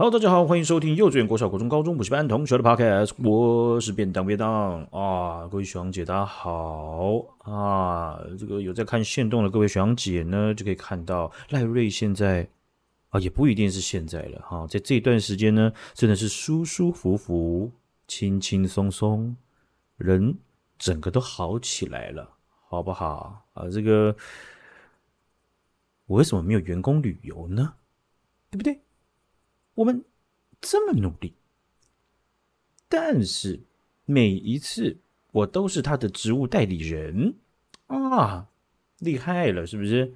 Hello，大家好，欢迎收听幼稚园、国小、国中、高中补习班同学的 Podcast，我是便当便当啊，各位学长姐大家好啊，这个有在看线动的各位学长姐呢，就可以看到赖瑞现在啊，也不一定是现在了哈、在这段时间呢，真的是舒舒服服、轻轻松松，人整个都好起来了，好不好啊？这个我为什么没有员工旅游呢？对不对？我们这么努力，但是每一次我都是他的职务代理人啊，厉害了是不是？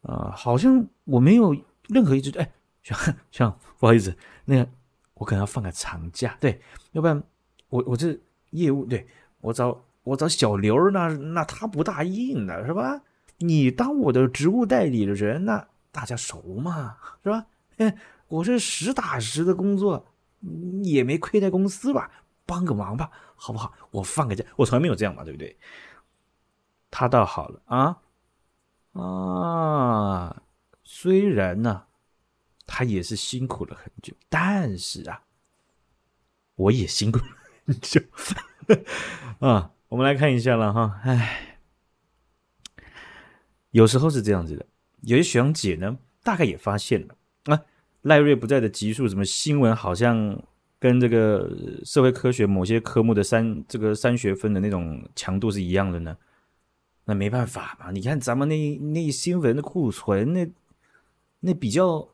啊，好像我没有任何一只哎，像像不好意思，那个我可能要放个长假，对，要不然我我这业务对我找我找小刘，那那他不答应的是吧？你当我的职务代理的人，那大家熟嘛，是吧？哎。我这实打实的工作，也没亏待公司吧？帮个忙吧，好不好？我放个假，我从来没有这样嘛，对不对？他倒好了啊啊！虽然呢，他也是辛苦了很久，但是啊，我也辛苦了很久 啊。我们来看一下了哈，哎，有时候是这样子的，有些学长姐呢，大概也发现了啊。赖瑞不在的集数，什么新闻好像跟这个社会科学某些科目的三这个三学分的那种强度是一样的呢？那没办法嘛，你看咱们那那新闻的库存，那那比较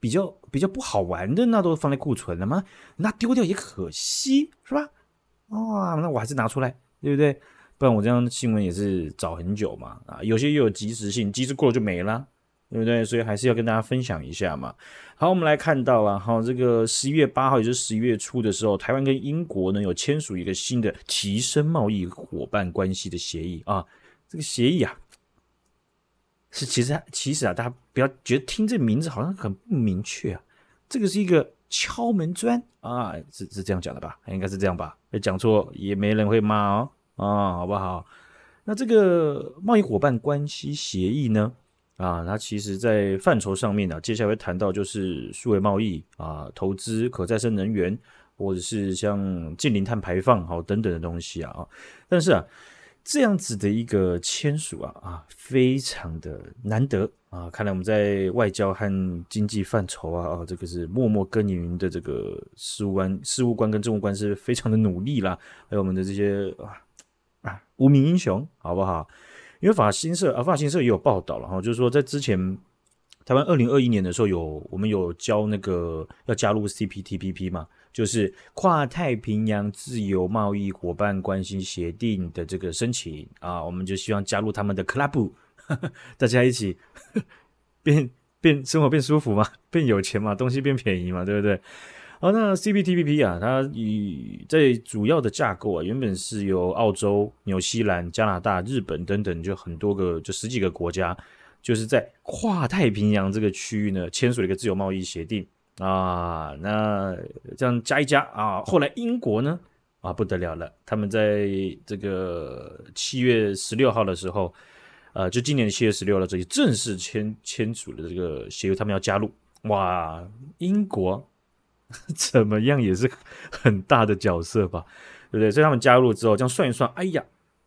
比较比较不好玩的，那都放在库存了吗？那丢掉也可惜，是吧？啊，那我还是拿出来，对不对？不然我这样新闻也是找很久嘛。啊，有些又有及时性，及时过了就没了。对不对？所以还是要跟大家分享一下嘛。好，我们来看到了哈，这个十一月八号，也就是十一月初的时候，台湾跟英国呢有签署一个新的提升贸易伙伴关系的协议啊。这个协议啊，是其实其实啊，大家不要觉得听这名字好像很不明确啊。这个是一个敲门砖啊，是是这样讲的吧？应该是这样吧？讲错也没人会骂哦啊，好不好？那这个贸易伙伴关系协议呢？啊，它其实，在范畴上面呢、啊，接下来会谈到就是数位贸易啊、投资、可再生能源，或者是像近零碳排放好等等的东西啊。但是啊，这样子的一个签署啊啊，非常的难得啊。看来我们在外交和经济范畴啊啊，这个是默默耕耘的这个事务官、事务官跟政务官是非常的努力啦。还有我们的这些啊啊无名英雄，好不好？因为法新社啊，法新社也有报道了哈，就是说在之前台湾二零二一年的时候有我们有交那个要加入 CPTPP 嘛，就是跨太平洋自由贸易伙伴关系协定的这个申请啊，我们就希望加入他们的 club，大家一起 变变生活变舒服嘛，变有钱嘛，东西变便宜嘛，对不对？好，那 CPTPP 啊，它以在主要的架构啊，原本是由澳洲、纽西兰、加拿大、日本等等，就很多个，就十几个国家，就是在跨太平洋这个区域呢，签署了一个自由贸易协定啊。那这样加一加啊，后来英国呢啊不得了了，他们在这个七月十六号的时候，呃，就今年七月十六号这里正式签签署了这个协议，他们要加入哇，英国。怎么样也是很大的角色吧，对不对？所以他们加入之后，这样算一算，哎呀，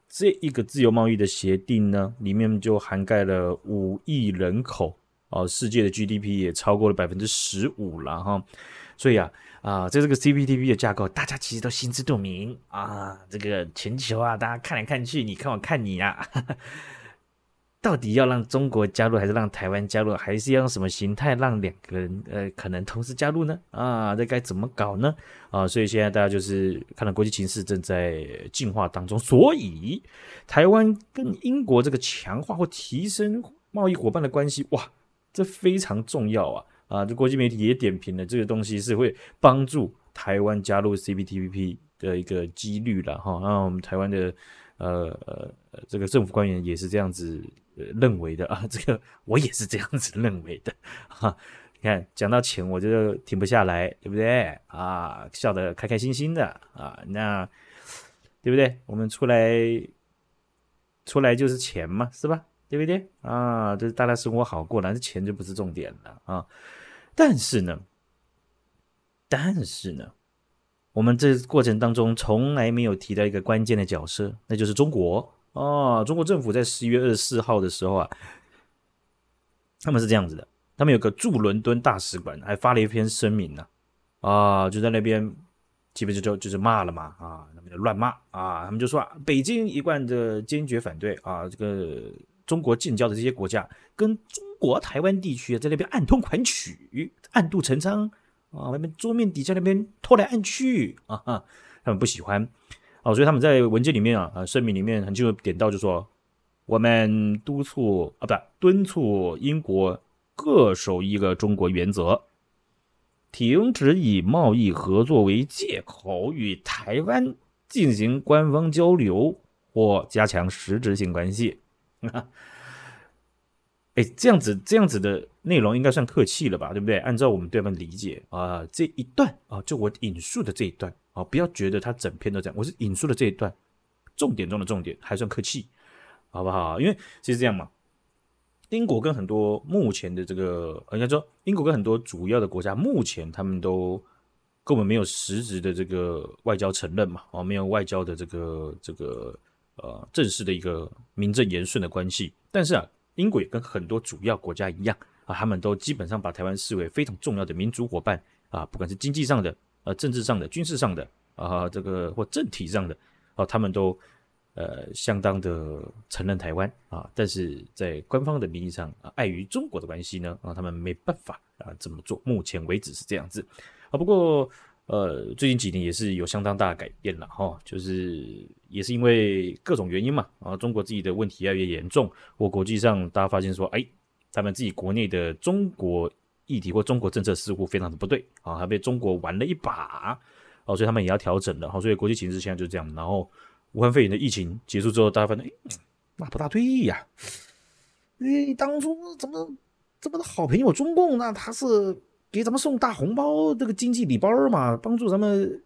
这一个自由贸易的协定呢，里面就涵盖了五亿人口哦，世界的 GDP 也超过了百分之十五了哈。所以啊啊，在这个 CPTP 的架构，大家其实都心知肚明啊。这个全球啊，大家看来看去，你看我看你啊。到底要让中国加入，还是让台湾加入，还是要用什么形态让两个人呃可能同时加入呢？啊，这该怎么搞呢？啊，所以现在大家就是看到国际情势正在进化当中，所以台湾跟英国这个强化或提升贸易伙伴的关系，哇，这非常重要啊！啊，这国际媒体也点评了这个东西是会帮助台湾加入 CPTPP 的一个几率了哈。那我们台湾的呃呃这个政府官员也是这样子。认为的 啊，这个我也是这样子认为的哈。你看，讲到钱，我就停不下来，对不对啊？笑得开开心心的啊，那对不对？我们出来出来就是钱嘛，是吧？对不对啊？就是大家生活好过，了，这钱就不是重点了啊。但是呢，但是呢，我们这过程当中从来没有提到一个关键的角色，那就是中国哦。中国政府在十一月二十四号的时候啊，他们是这样子的，他们有个驻伦敦大使馆还发了一篇声明呢，啊，就在那边基本就就就是骂了嘛，啊，那边就乱骂啊，他们就说啊，北京一贯的坚决反对啊，这个中国近郊的这些国家跟中国台湾地区在那边暗通款曲，暗度陈仓。啊，外面桌面底下那边偷来暗去啊，他们不喜欢哦，所以他们在文件里面啊，啊声明里面很清楚点到，就说我们督促啊，不敦促英国恪守一个中国原则，停止以贸易合作为借口与台湾进行官方交流或加强实质性关系。哎，这样子这样子的内容应该算客气了吧，对不对？按照我们对方理解啊、这一段啊，就我引述的这一段啊，不要觉得他整篇都这样，我是引述的这一段，重点中的重点，还算客气，好不好？因为其实这样嘛，英国跟很多目前的这个，应该说英国跟很多主要的国家，目前他们都根本没有实质的这个外交承认嘛，啊，没有外交的这个这个呃正式的一个名正言顺的关系，但是啊。英国也跟很多主要国家一样啊，他们都基本上把台湾视为非常重要的民主伙伴啊，不管是经济上的、呃政治上的、军事上的啊，这个或政体上的啊，他们都呃相当的承认台湾啊，但是在官方的名义上啊，碍于中国的关系呢啊，他们没办法啊这么做。目前为止是这样子啊，不过。呃，最近几年也是有相当大的改变了哈，就是也是因为各种原因嘛，啊，中国自己的问题越来越严重，或国际上大家发现说，哎，他们自己国内的中国议题或中国政策似乎非常的不对啊，还被中国玩了一把，哦，所以他们也要调整了，好，所以国际形势现在就这样。然后武汉肺炎的疫情结束之后，大家发现，哎，那不大对呀，哎，当初怎么这么的好朋友中共，那他是。给咱们送大红包，这个经济礼包嘛，帮助咱们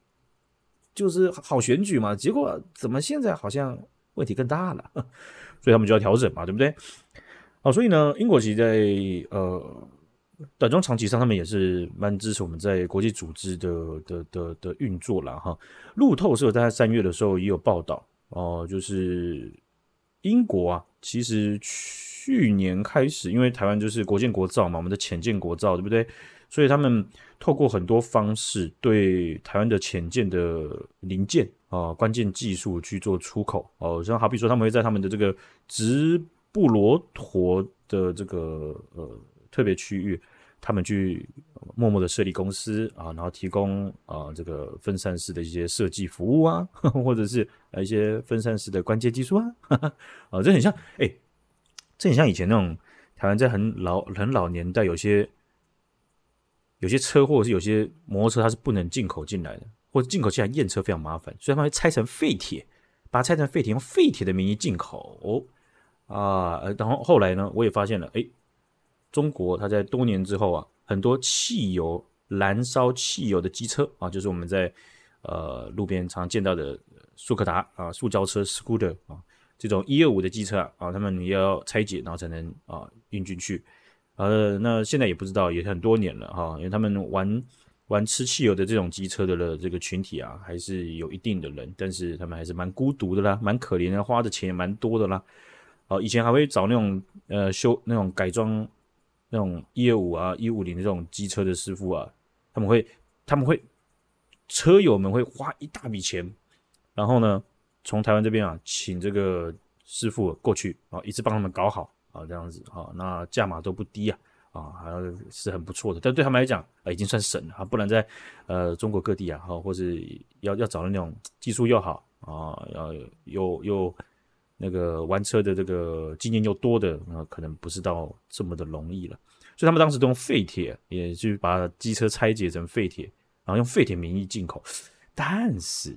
就是好选举嘛。结果怎么现在好像问题更大了？所以他们就要调整嘛，对不对？好，所以呢，英国其实在呃短中长期上，他们也是蛮支持我们在国际组织的的的的运作了哈。路透社在三月的时候也有报道哦，就是英国啊，其实去年开始，因为台湾就是国建国造嘛，我们的潜建国造，对不对？所以他们透过很多方式对台湾的潜舰的零件啊、关键技术去做出口哦，像好比说他们会在他们的这个直布罗陀的这个呃特别区域，他们去默默的设立公司啊，然后提供啊这个分散式的一些设计服务啊，或者是一些分散式的关键技术啊，啊，这很像哎，这很像以前那种台湾在很老很老年代有些。有些车或者是有些摩托车，它是不能进口进来的，或者进口进来验车非常麻烦，所以他们会拆成废铁，把它拆成废铁，用废铁的名义进口啊。然后后来呢，我也发现了，哎，中国它在多年之后啊，很多汽油燃烧汽油的机车啊，就是我们在呃路边常见到的速可达啊、塑胶车 scooter 啊这种一二五的机车啊，他们也要拆解，然后才能啊运进去。呃，那现在也不知道，也很多年了哈，因为他们玩玩吃汽油的这种机车的了这个群体啊，还是有一定的人，但是他们还是蛮孤独的啦，蛮可怜的，花的钱也蛮多的啦。哦，以前还会找那种呃修那种改装那种一二五啊一五零这种机车的师傅啊，他们会他们会车友们会花一大笔钱，然后呢从台湾这边啊请这个师傅过去啊，一次帮他们搞好。啊，这样子啊，那价码都不低啊，啊，还是很不错的。但对他们来讲，啊，已经算省了啊，不然在呃中国各地啊，哈，或是要要找那种技术又好啊，要又又那个玩车的这个经验又多的，那可能不是到这么的容易了。所以他们当时都用废铁，也去把机车拆解成废铁，然后用废铁名义进口，但是。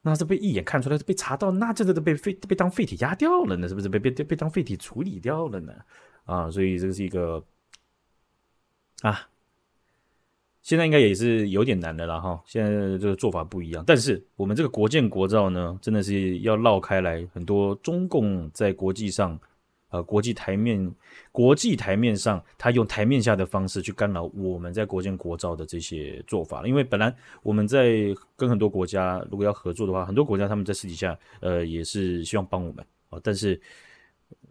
那是被一眼看出来，被查到，那这个都被废被当废铁压掉了呢，是不是被被被当废铁处理掉了呢？啊，所以这个是一个啊，现在应该也是有点难的了哈。现在这个做法不一样，但是我们这个国建国造呢，真的是要绕开来很多中共在国际上呃国际台面国际台面上，他用台面下的方式去干扰我们在国建国造的这些做法。因为本来我们在跟很多国家如果要合作的话，很多国家他们在私底下呃也是希望帮我们啊，但是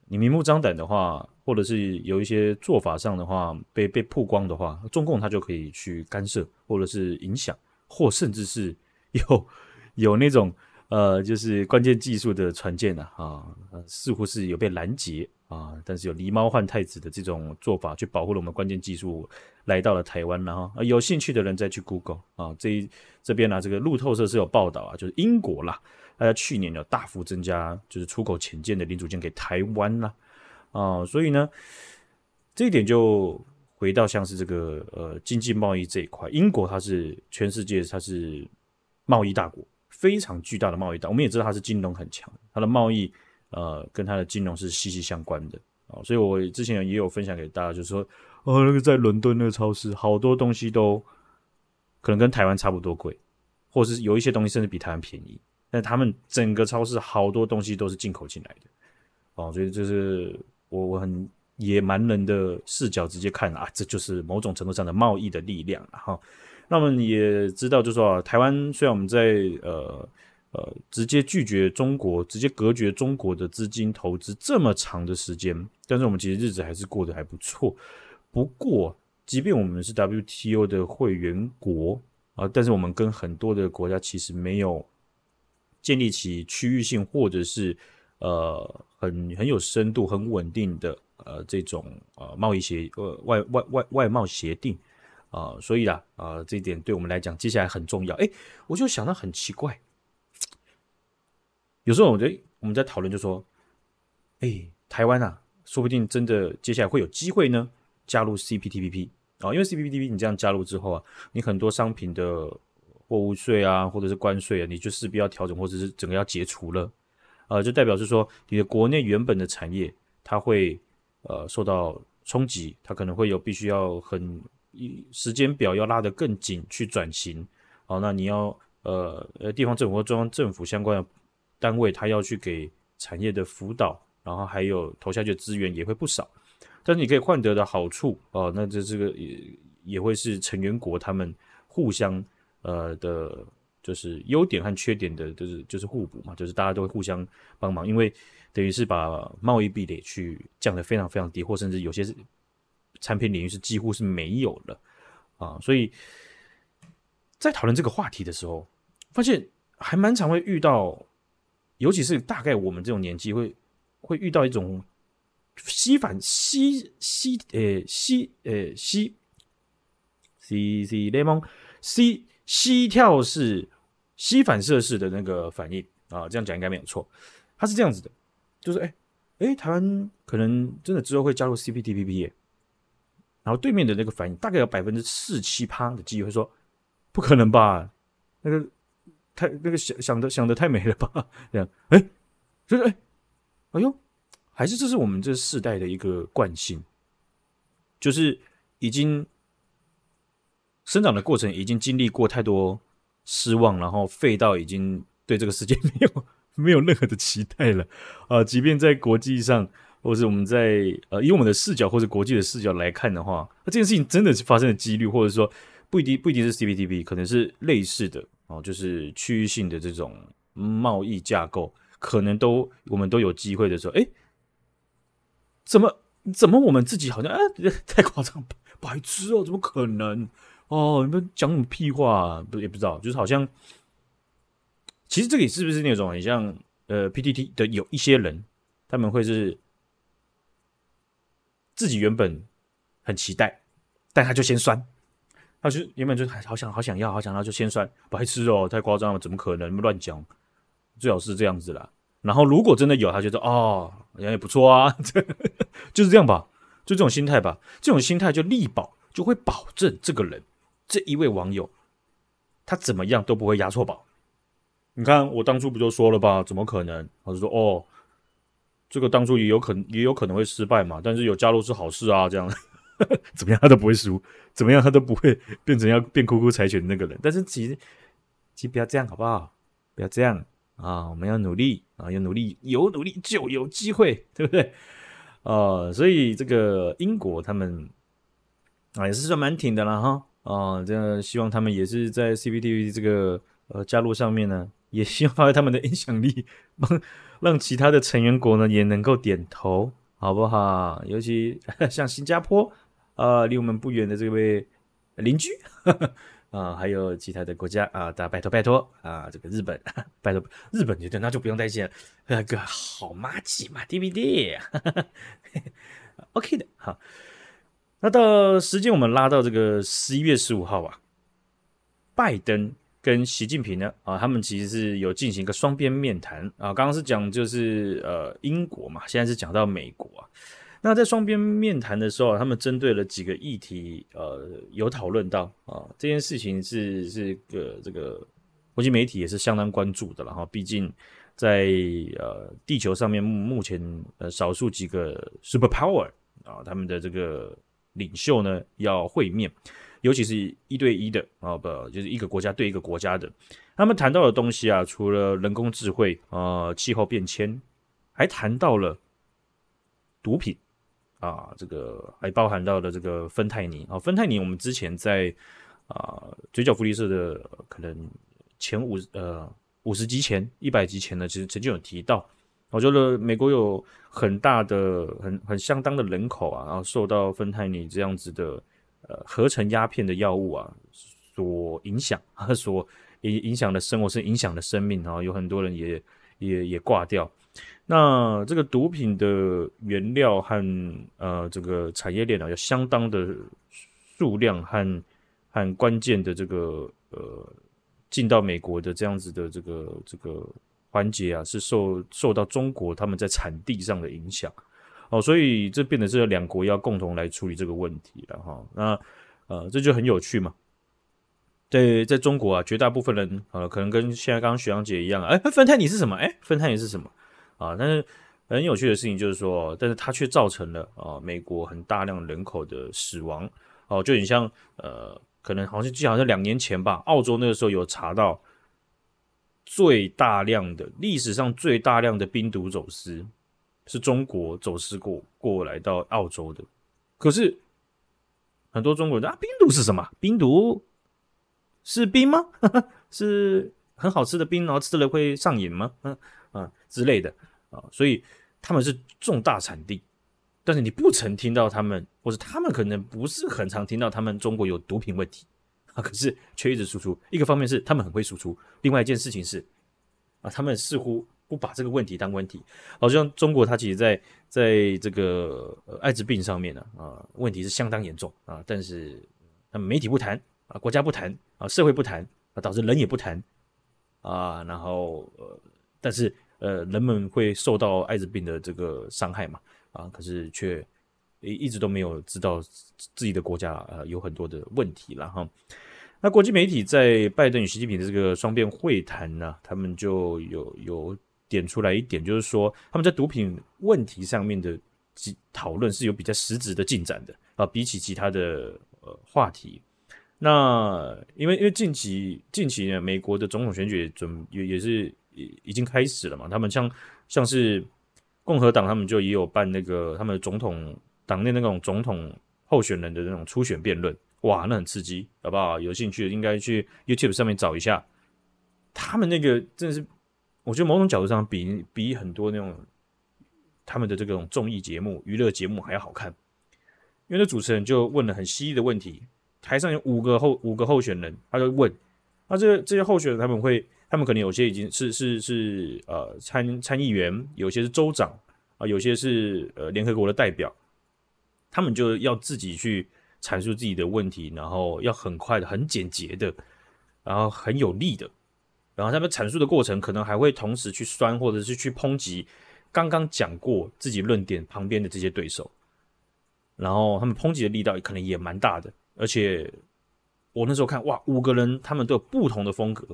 你明目张胆的话，或者是有一些做法上的话被被曝光的话，中共他就可以去干涉，或者是影响，或甚至是 有有那种。呃，就是关键技术的船舰呐，啊，似乎是有被拦截啊，但是有狸猫换太子的这种做法，去保护了我们关键技术来到了台湾了哈。有兴趣的人再去 Google 啊，这这边呢、这个路透社是有报道啊，就是英国啦，大家去年有大幅增加，就是出口潜舰的零组件给台湾啦，啊所以呢，这一点就回到像是这个呃经济贸易这一块，英国它是全世界它是贸易大国。非常巨大的贸易大，我们也知道它是金融很强，它的贸易呃跟它的金融是息息相关的。啊、哦，所以我之前也有分享给大家，就是说哦，那个在伦敦那个超市，好多东西都可能跟台湾差不多贵，或是有一些东西甚至比台湾便宜，但他们整个超市好多东西都是进口进来的。哦，所以就是我我很野蛮人的视角直接看啊，这就是某种程度上的贸易的力量哈。哦那么也知道，就是说啊，台湾虽然我们在呃呃直接拒绝中国、直接隔绝中国的资金投资这么长的时间，但是我们其实日子还是过得还不错。不过，即便我们是 WTO 的会员国啊，但是我们跟很多的国家其实没有建立起区域性或者是呃很很有深度、很稳定的呃这种呃贸易协呃外外外外贸协定。啊、所以啊，啊、这一点对我们来讲，接下来很重要。哎，我就想到很奇怪，有时候我觉得我们在讨论，就说，哎，台湾啊，说不定真的接下来会有机会呢，加入 CPTPP 啊、因为 CPTPP 你这样加入之后啊，你很多商品的货物税啊，或者是关税啊，你就势必要调整，或者是整个要解除了，呃，就代表是说，你的国内原本的产业，它会呃受到冲击，它可能会有必须要很。时间表要拉得更紧去转型，好，那你要呃呃地方政府或中央政府相关的单位，他要去给产业的辅导，然后还有投下去的资源也会不少，但是你可以换得的好处哦，那这这个也也会是成员国他们互相呃的，就是优点和缺点的，就是就是互补嘛，就是大家都会互相帮忙，因为等于是把贸易壁垒去降得非常非常低，或甚至有些是。产品领域是几乎是没有了啊，所以在讨论这个话题的时候，发现还蛮常会遇到，尤其是大概我们这种年纪会会遇到一种西反西西呃西呃西西西雷蒙西西跳式吸反射式的那个反应啊，这样讲应该没有错。它是这样子的，就是哎哎，台湾可能真的之后会加入 CPTPP。然后对面的那个反应大概有百分之四七趴的机会说，不可能吧？那个太那个想想的想的太美了吧？这样，哎，就是哎，哎呦，还是这是我们这世代的一个惯性，就是已经生长的过程已经经历过太多失望，然后废到已经对这个世界没有 没有任何的期待了啊！即便在国际上。或者是我们在呃，以我们的视角或者国际的视角来看的话，那这件事情真的是发生的几率，或者说不一定不一定是 CPTP，可能是类似的哦，就是区域性的这种贸易架构，可能都我们都有机会的时候，哎，怎么怎么我们自己好像啊太夸张，白痴哦，怎么可能哦？你们讲什么屁话？不也不知道，就是好像，其实这里是不是那种很像呃 PTT 的有一些人，他们会是。自己原本很期待，但他就先酸，他就原本就好想好想要好想要就先酸，白痴哦，太夸张了，怎么可能乱讲？最好是这样子啦。然后如果真的有，他觉得哦，人也不错啊，就是这样吧，就这种心态吧。这种心态就力保就会保证这个人这一位网友他怎么样都不会押错宝。你看我当初不就说了吧？怎么可能？我就说哦。这个当初也有可能也有可能会失败嘛，但是有加入是好事啊，这样 怎么样他都不会输，怎么样他都不会变成要变哭哭柴犬那个人。但是其实其实不要这样好不好？不要这样啊，我们要努力啊，要努力，有努力就有机会，对不对？啊，所以这个英国他们啊也是算蛮挺的了哈。啊，这样希望他们也是在 CPTPP 这个呃加入上面呢，也希望他们的影响力，帮让其他的成员国呢也能够点头，好不好？尤其 像新加坡，啊，离我们不远的这位邻居。呵呵啊，还有其他的国家啊，大家拜托拜托啊，这个日本拜托日本，觉得那就不用担心了，那个好麻吉嘛，DVD，OK 的，好。那到时间我们拉到这个十一月十五号啊，拜登跟习近平呢啊，他们其实是有进行一个双边面谈啊，刚刚是讲就是呃英国嘛，现在是讲到美国啊。那在双边面谈的时候，他们针对了几个议题，呃，有讨论到啊，这件事情是是个这个国际媒体也是相当关注的了哈。毕竟在呃地球上面目前呃少数几个 super power 啊，他们的这个领袖呢要会面，尤其是一对一的啊，不就是一个国家对一个国家的。他们谈到的东西啊，除了人工智慧啊、呃、气候变迁，还谈到了毒品。啊，这个还包含到了这个芬太尼啊，芬太尼我们之前在啊嘴角福利社的可能前五呃五十集前一百集前呢，其实曾经有提到，我觉得美国有很大的很很相当的人口啊，然后受到芬太尼这样子的呃合成鸦片的药物啊所影响啊，所影影响的生活是影响的生命啊，有很多人也也也挂掉。那这个毒品的原料和呃这个产业链啊，有相当的数量和和关键的这个呃进到美国的这样子的这个这个环节啊，是受受到中国他们在产地上的影响哦，所以这变得是两国要共同来处理这个问题了哈。那呃这就很有趣嘛，对在中国啊，绝大部分人呃可能跟现在刚刚学长姐一样，哎，芬太尼是什么？哎，芬太尼是什么？啊，但是很有趣的事情就是说，但是它却造成了啊美国很大量人口的死亡。哦，就很像呃，可能好像记好像两年前吧，澳洲那个时候有查到最大量的历史上最大量的冰毒走私是中国走私过过来到澳洲的。可是很多中国人啊，冰毒是什么？冰毒是冰吗？是很好吃的冰，然后吃了会上瘾吗？嗯啊之类的。啊，所以他们是重大产地，但是你不曾听到他们，或者他们可能不是很常听到他们中国有毒品问题啊，可是却一直输出。一个方面是他们很会输出，另外一件事情是啊，他们似乎不把这个问题当问题。好像中国它其实在在这个艾滋病上面呢啊，问题是相当严重啊，但是他们媒体不谈啊，国家不谈啊，社会不谈啊，导致人也不谈啊，然后呃，但是。呃，人们会受到艾滋病的这个伤害嘛？啊，可是却一一直都没有知道自己的国家呃有很多的问题了哈。那国际媒体在拜登与习近平的这个双边会谈呢，他们就有有点出来一点，就是说他们在毒品问题上面的讨论是有比较实质的进展的啊，比起其他的呃话题。那因为因为近期近期呢，美国的总统选举准也也是。已经开始了嘛？他们像像是共和党，他们就也有办那个他们总统党内那种总统候选人的那种初选辩论，哇，那很刺激，好不好？有兴趣的应该去 YouTube 上面找一下。他们那个真的是，我觉得某种角度上比比很多那种他们的这种综艺节目、娱乐节目还要好看，因为那主持人就问了很犀利的问题，台上有五个候五个候选人，他就问，那这这些候选人他们会。他们可能有些已经是是是呃参参议员，有些是州长啊、有些是呃联合国的代表，他们就要自己去阐述自己的问题，然后要很快的、很简洁的，然后很有力的，然后他们阐述的过程可能还会同时去酸或者是去抨击刚刚讲过自己论点旁边的这些对手，然后他们抨击的力道可能也蛮大的，而且我那时候看哇，五个人他们都有不同的风格。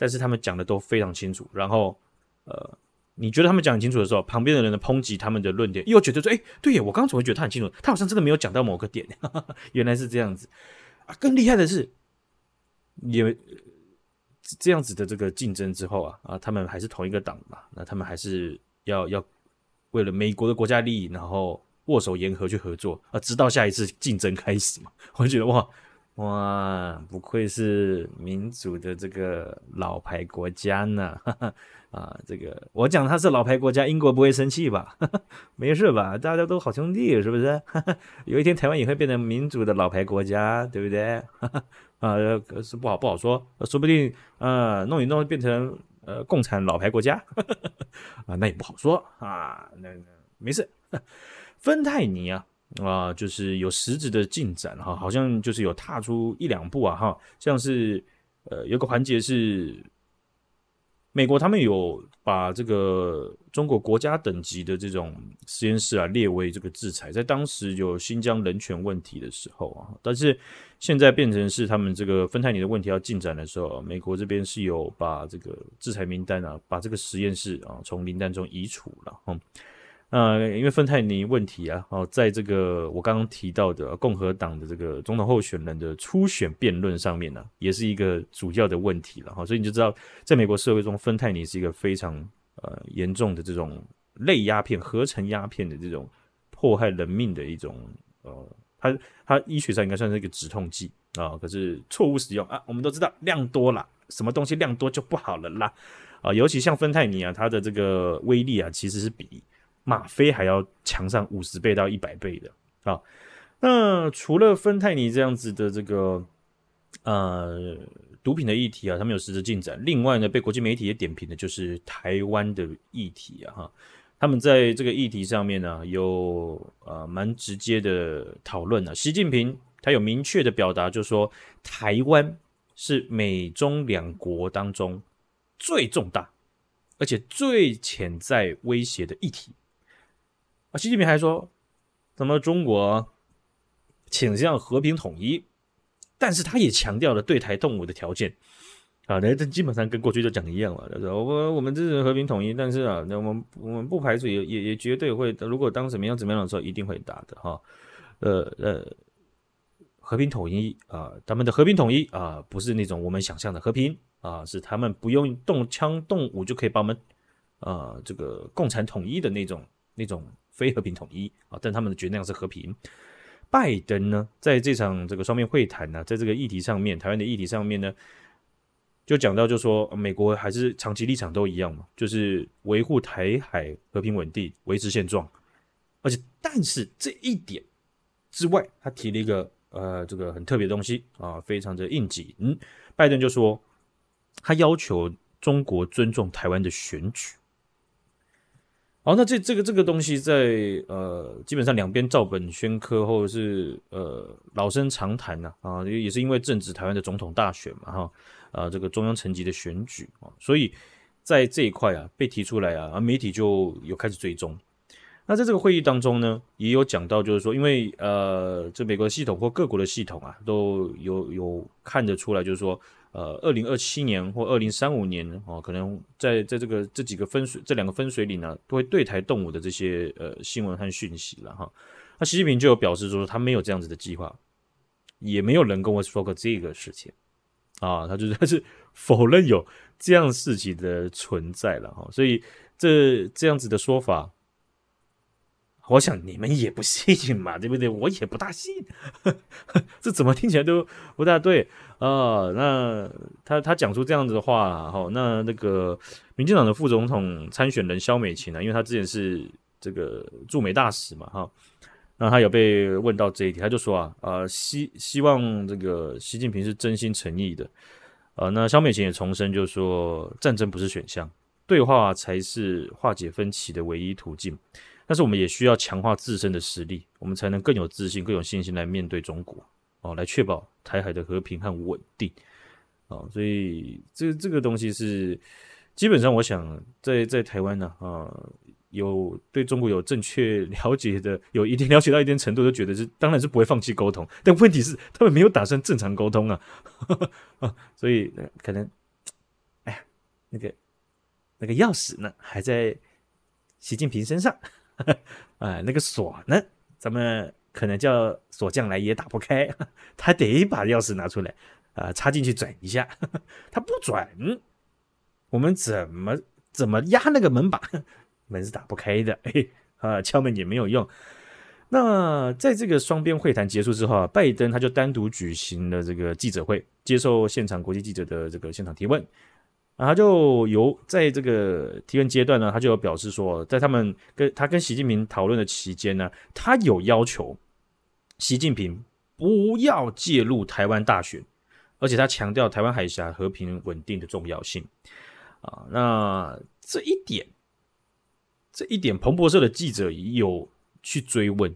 但是他们讲的都非常清楚，然后，呃，你觉得他们讲很清楚的时候，旁边的人的抨击他们的论点，又觉得说，哎，对呀，我刚刚总会觉得他很清楚，他好像真的没有讲到某个点，哈哈，原来是这样子啊！更厉害的是，因为这样子的这个竞争之后啊，啊，他们还是同一个党嘛，那他们还是要要为了美国的国家利益，然后握手言和去合作啊，直到下一次竞争开始嘛。我就觉得哇哇，不愧是民主的这个老牌国家呢。哈哈啊，这个我讲他是老牌国家，英国不会生气吧？没事吧？大家都好兄弟，是不是？有一天台湾也会变成民主的老牌国家，对不对？啊，可是不好不好说，说不定呃弄一弄变成呃共产老牌国家啊，那也不好说啊。那那没事，芬太尼啊啊，就是有实质的进展哈，好像就是有踏出一两步啊哈，像是呃有个环节是。美国他们有把这个中国国家等级的这种实验室啊列为这个制裁，在当时有新疆人权问题的时候啊，但是现在变成是他们这个芬太尼的问题要进展的时候，美国这边是有把这个制裁名单啊，把这个实验室啊从名单中移除了，嗯。呃，因为芬太尼问题啊，哦，在这个我刚刚提到的共和党的这个总统候选人的初选辩论上面呢，也是一个主要的问题了哈，所以你就知道，在美国社会中，芬太尼是一个非常呃严重的这种类鸦片、合成鸦片的这种迫害人命的一种呃，它它医学上应该算是一个止痛剂啊，可是错误使用啊，我们都知道量多了，什么东西量多就不好了啦。啊，尤其像芬太尼啊，它的这个威力啊，其实是比吗啡还要强上五十倍到一百倍的啊！那除了芬太尼这样子的这个呃毒品的议题啊，他们有实质进展。另外呢，被国际媒体也点评的就是台湾的议题啊哈。他们在这个议题上面呢，有呃蛮直接的讨论啊。习近平他有明确的表达，就是说台湾是美中两国当中最重大而且最潜在威胁的议题。啊，习近平还说，咱们中国倾向和平统一，但是他也强调了对台动武的条件啊，那这基本上跟过去就讲一样了。他说，我我们支持和平统一，但是啊，那我们我们不排除也也也绝对会，如果当怎么样怎么样的时候，一定会打的哈。呃呃，和平统一啊，他们的和平统一啊，不是那种我们想象的和平啊，是他们不用动枪动武就可以把我们啊这个共产统一的那种那种。非和平统一啊，但他们觉得那样是和平。拜登呢，在这场这个双面会谈呢，在这个议题上面，台湾的议题上面呢，就讲到，就说美国还是长期立场都一样嘛，就是维护台海和平稳定，维持现状。而且，但是这一点之外，他提了一个呃，这个很特别的东西啊，非常的应景。嗯，拜登就说，他要求中国尊重台湾的选举。好，那这这个这个东西在呃，基本上两边照本宣科，或者是呃老生常谈呐啊，也是因为正值台湾的总统大选嘛哈啊，这个中央层级的选举啊，所以在这一块啊被提出来啊，啊媒体就有开始追踪。那在这个会议当中呢，也有讲到，就是说，因为呃，这美国的系统或各国的系统啊，都有有看得出来，就是说。呃，二零二七年或二零三五年哦，可能在在这个这几个分水这两个分水岭呢，都会对台动武的这些呃新闻和讯息了哈。那习近平就有表示说，他没有这样子的计划，也没有人跟我说过这个事情啊，他就是他是否认有这样事情的存在了哈。所以这这样子的说法。我想你们也不信嘛，对不对？我也不大信，呵呵，这怎么听起来都不大对啊、那他他讲出这样子的话，哈，那那个民进党的副总统参选人萧美琴呢？因为他之前是这个驻美大使嘛，哈，那他有被问到这一题，他就说啊，呃，希希望这个习近平是真心诚意的，呃，那萧美琴也重申，就是说战争不是选项，对话才是化解分歧的唯一途径。但是我们也需要强化自身的实力，我们才能更有自信、更有信心来面对中国哦，来确保台海的和平和稳定哦。所以这这个东西是基本上，我想在在台湾呢啊，有对中国有正确 了解的，有一定了解到一定程度，都觉得是当然是不会放弃沟通。但问题是他们没有打算正常沟通啊，啊，所以可能哎呀，那个那个钥匙呢还在习近平身上。啊，那个锁呢？咱们可能叫锁匠来也打不开，他得把钥匙拿出来啊，插进去转一下。他不转，我们怎么怎么压那个门把门是打不开的，嘿，啊，敲门也没有用。那在这个双边会谈结束之后啊，拜登他就单独举行了这个记者会，接受现场国际记者的这个现场提问。啊，他就有在这个提问阶段呢，他就有表示说，在他们跟他跟习近平讨论的期间呢，他有要求习近平不要介入台湾大选，而且他强调台湾海峡和平稳定的重要性。啊，那这一点，这一点，彭博社的记者也有去追问，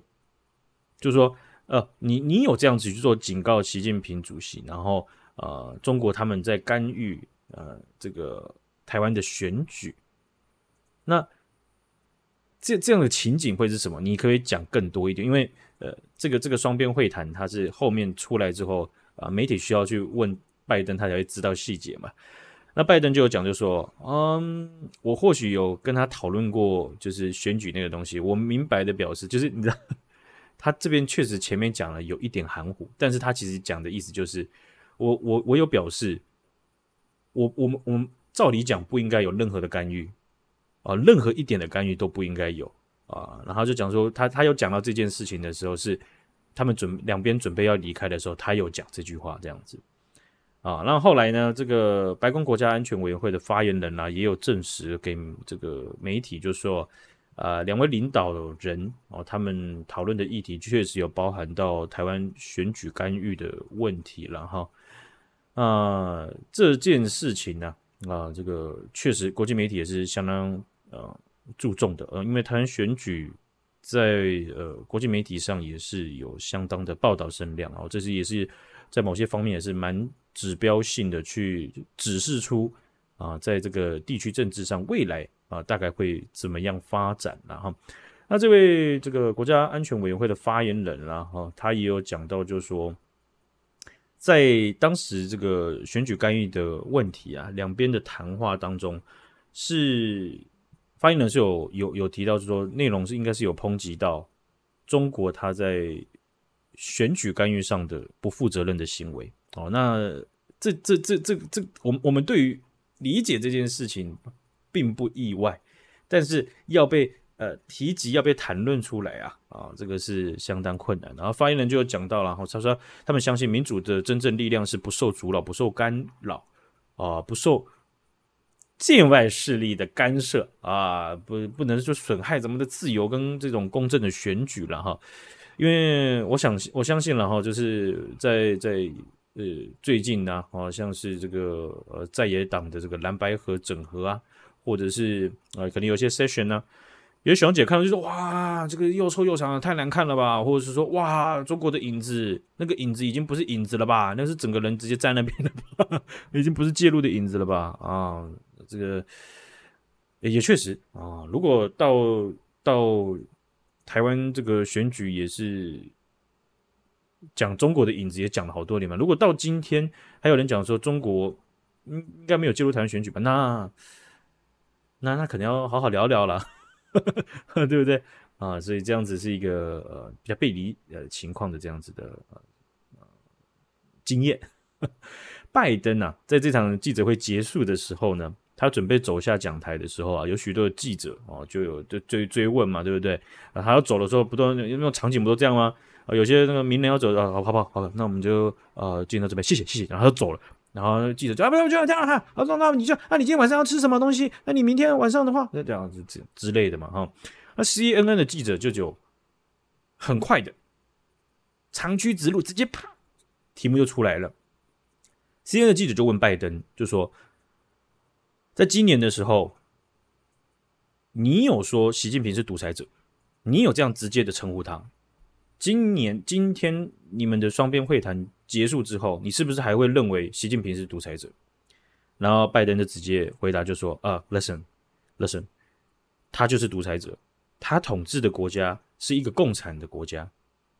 就是说，呃，你你有这样子去做警告习近平主席，然后呃，中国他们在干预。呃，这个台湾的选举，那这这样的情景会是什么？你可以讲更多一点，因为呃，这个这个双边会谈，它是后面出来之后啊、呃，媒体需要去问拜登，他才会知道细节嘛。那拜登就有讲，就说，嗯，我或许有跟他讨论过，就是选举那个东西，我明白的表示，就是你知道，他这边确实前面讲了有一点含糊，但是他其实讲的意思就是，我我我有表示。我我们我们照理讲不应该有任何的干预啊，任何一点的干预都不应该有啊。然后就讲说他他有讲到这件事情的时候，是他们准两边准备要离开的时候，他有讲这句话这样子啊。那后来呢，这个白宫国家安全委员会的发言人啊，也有证实给这个媒体，就说啊，两位领导人哦，他们讨论的议题确实有包含到台湾选举干预的问题了哈。啊、呃，这件事情呢，啊、呃，这个确实国际媒体也是相当呃注重的，呃，因为台湾选举在呃国际媒体上也是有相当的报道声量啊、哦，这是也是在某些方面也是蛮指标性的，去指示出啊、在这个地区政治上未来啊、大概会怎么样发展，然后，那这位这个国家安全委员会的发言人啦，哈、哦，他也有讲到，就是说。在当时这个选举干预的问题啊，两边的谈话当中，是发言人是有有有提到，就说内容是应该是有抨击到中国他在选举干预上的不负责任的行为。哦，那这这这这这，我我们对于理解这件事情并不意外，但是要被。呃，提及要被谈论出来啊，啊，这个是相当困难。然后发言人就有讲到了，然后他说他们相信民主的真正力量是不受阻扰、不受干扰啊，不受境外势力的干涉啊，不不能说损害咱们的自由跟这种公正的选举了哈。因为我想我相信了哈，就是在在呃最近呢，好像是这个呃在野党的这个蓝白河整合啊，或者是呃可能有些 session 呢。有小姐看到就说：“哇，这个又臭又长，太难看了吧？”或者是说：“哇，中国的影子，那个影子已经不是影子了吧？那是整个人直接在那边了吧？已经不是介入的影子了吧？”啊，这个也确实啊。如果到到台湾这个选举也是讲中国的影子，也讲了好多年嘛。如果到今天还有人讲说中国应该没有介入台湾选举吧？那那那可能要好好聊聊了。对不对啊？所以这样子是一个呃比较背离呃情况的这样子的呃经验。拜登啊，在这场记者会结束的时候呢，他准备走下讲台的时候啊，有许多的记者哦就有就追追问嘛，对不对？啊，他要走的时候，不都那种场景不都这样吗？啊，有些那个名人要走啊，好，好，好，好，那我们就呃进到这边，谢谢，谢谢，然后他就走了。然后记者就啊，不要这样这样哈，好，那那你就那你今天晚上要吃什么东西？那你明天晚上的话，那这样子之之类的嘛哈。那 CNN 的记者就就很快的长驱直入，直接啪，题目就出来了。CNN 的记者就问拜登，就说，在今年的时候，你有说习近平是独裁者，你有这样直接的称呼他。今年今天你们的双边会谈结束之后，你是不是还会认为习近平是独裁者？然后拜登就直接回答就说：“啊，listen，listen，他就是独裁者，他统治的国家是一个共产的国家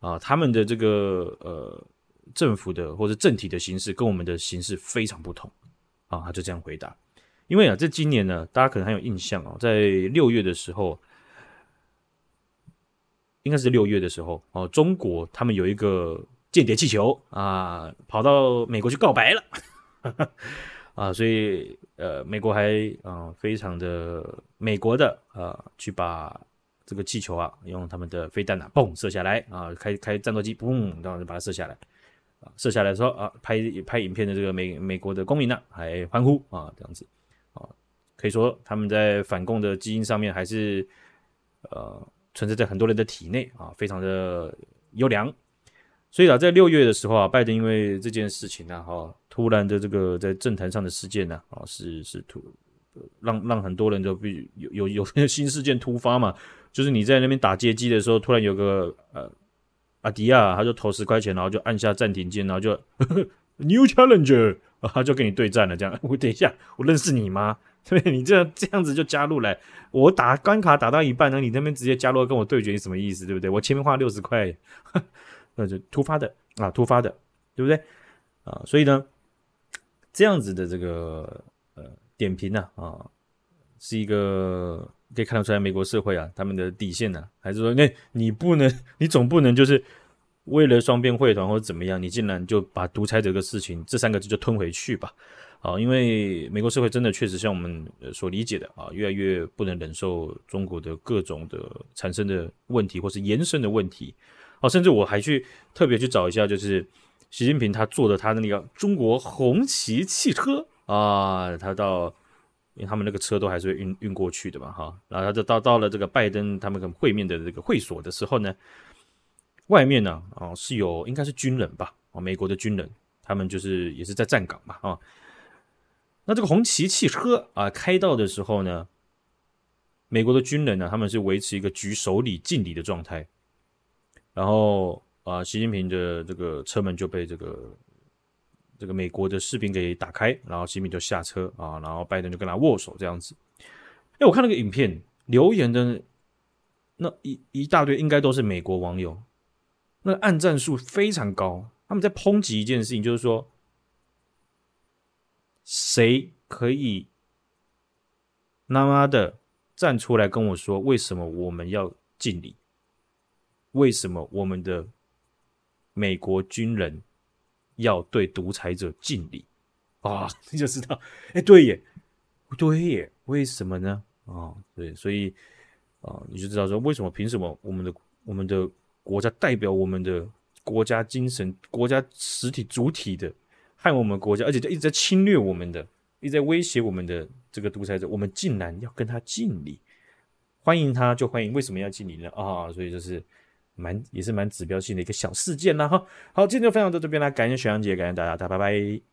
啊，他们的这个呃政府的或者政体的形式跟我们的形式非常不同啊。”他就这样回答。因为啊，在今年呢，大家可能还有印象哦，在六月的时候。应该是六月的时候哦，中国他们有一个间谍气球啊，跑到美国去告白了。啊，所以呃，美国还啊、呃、非常的美国的啊、呃，去把这个气球啊用他们的飞弹啊，嘣射下来啊，开开战斗机，嘣，然后就把它射下来。啊，射下来的时候啊，拍拍影片的这个美美国的公民呢、啊，还欢呼啊，这样子。啊，可以说他们在反共的基因上面还是呃存在在很多人的体内啊，非常的优良。所以啊，在六月的时候啊，拜登因为这件事情呢，哈，突然的这个在政坛上的事件呢，啊，是是突让让很多人都必有有有 新事件突发嘛，就是你在那边打街机的时候，突然有个呃阿迪亚，他就投十块钱，然后就按下暂停键，然后就呵呵 New Challenger，他就跟你对战了，这样，我 等一下，我认识你吗？对，你这样这样子就加入来，我打关卡打到一半呢，你那边直接加入跟我对决，你什么意思？对不对？我前面花六十块。那就突发的啊，突发的，对不对啊？所以呢，这样子的这个呃点评呢啊，是一个可以看得出来美国社会啊他们的底线呢、还是说那你不能，你总不能就是为了双边会谈或者怎么样，你竟然就把独裁这个事情这三个字就吞回去吧？啊，因为美国社会真的确实像我们所理解的啊，越来越不能忍受中国的各种的产生的问题或是延伸的问题。哦，甚至我还去特别去找一下，就是习近平他坐的他的那个中国红旗汽车啊，他到，因为他们那个车都还是会运运过去的嘛，哈，然后他就到到了这个拜登他们跟会面的这个会所的时候呢，外面呢啊是有应该是军人吧，啊，美国的军人，他们就是也是在站岗嘛，啊，那这个红旗汽车啊开到的时候呢，美国的军人呢，他们是维持一个举手礼敬礼的状态。然后啊，习近平的这个车门就被这个这个美国的士兵给打开，然后习近平就下车啊，然后拜登就跟他握手这样子。哎，我看那个影片留言的那一一大堆，应该都是美国网友，那按赞数非常高，他们在抨击一件事情，就是说谁可以他妈的站出来跟我说，为什么我们要敬礼？为什么我们的美国军人要对独裁者敬礼啊？你就知道，哎，对耶，对耶，为什么呢？啊，对，所以啊，你就知道说，为什么？凭什么我们的我们的国家代表我们的国家精神、国家实体主体的害我们国家，而且就一直在侵略我们的，一直在威胁我们的这个独裁者，我们竟然要跟他敬礼，欢迎他就欢迎，为什么要敬礼呢？啊，所以就是。蛮也是蛮指标性的一个小事件啦哈，好，今天就分享到这边啦，感谢雪阳姐，感谢大家，大家拜拜。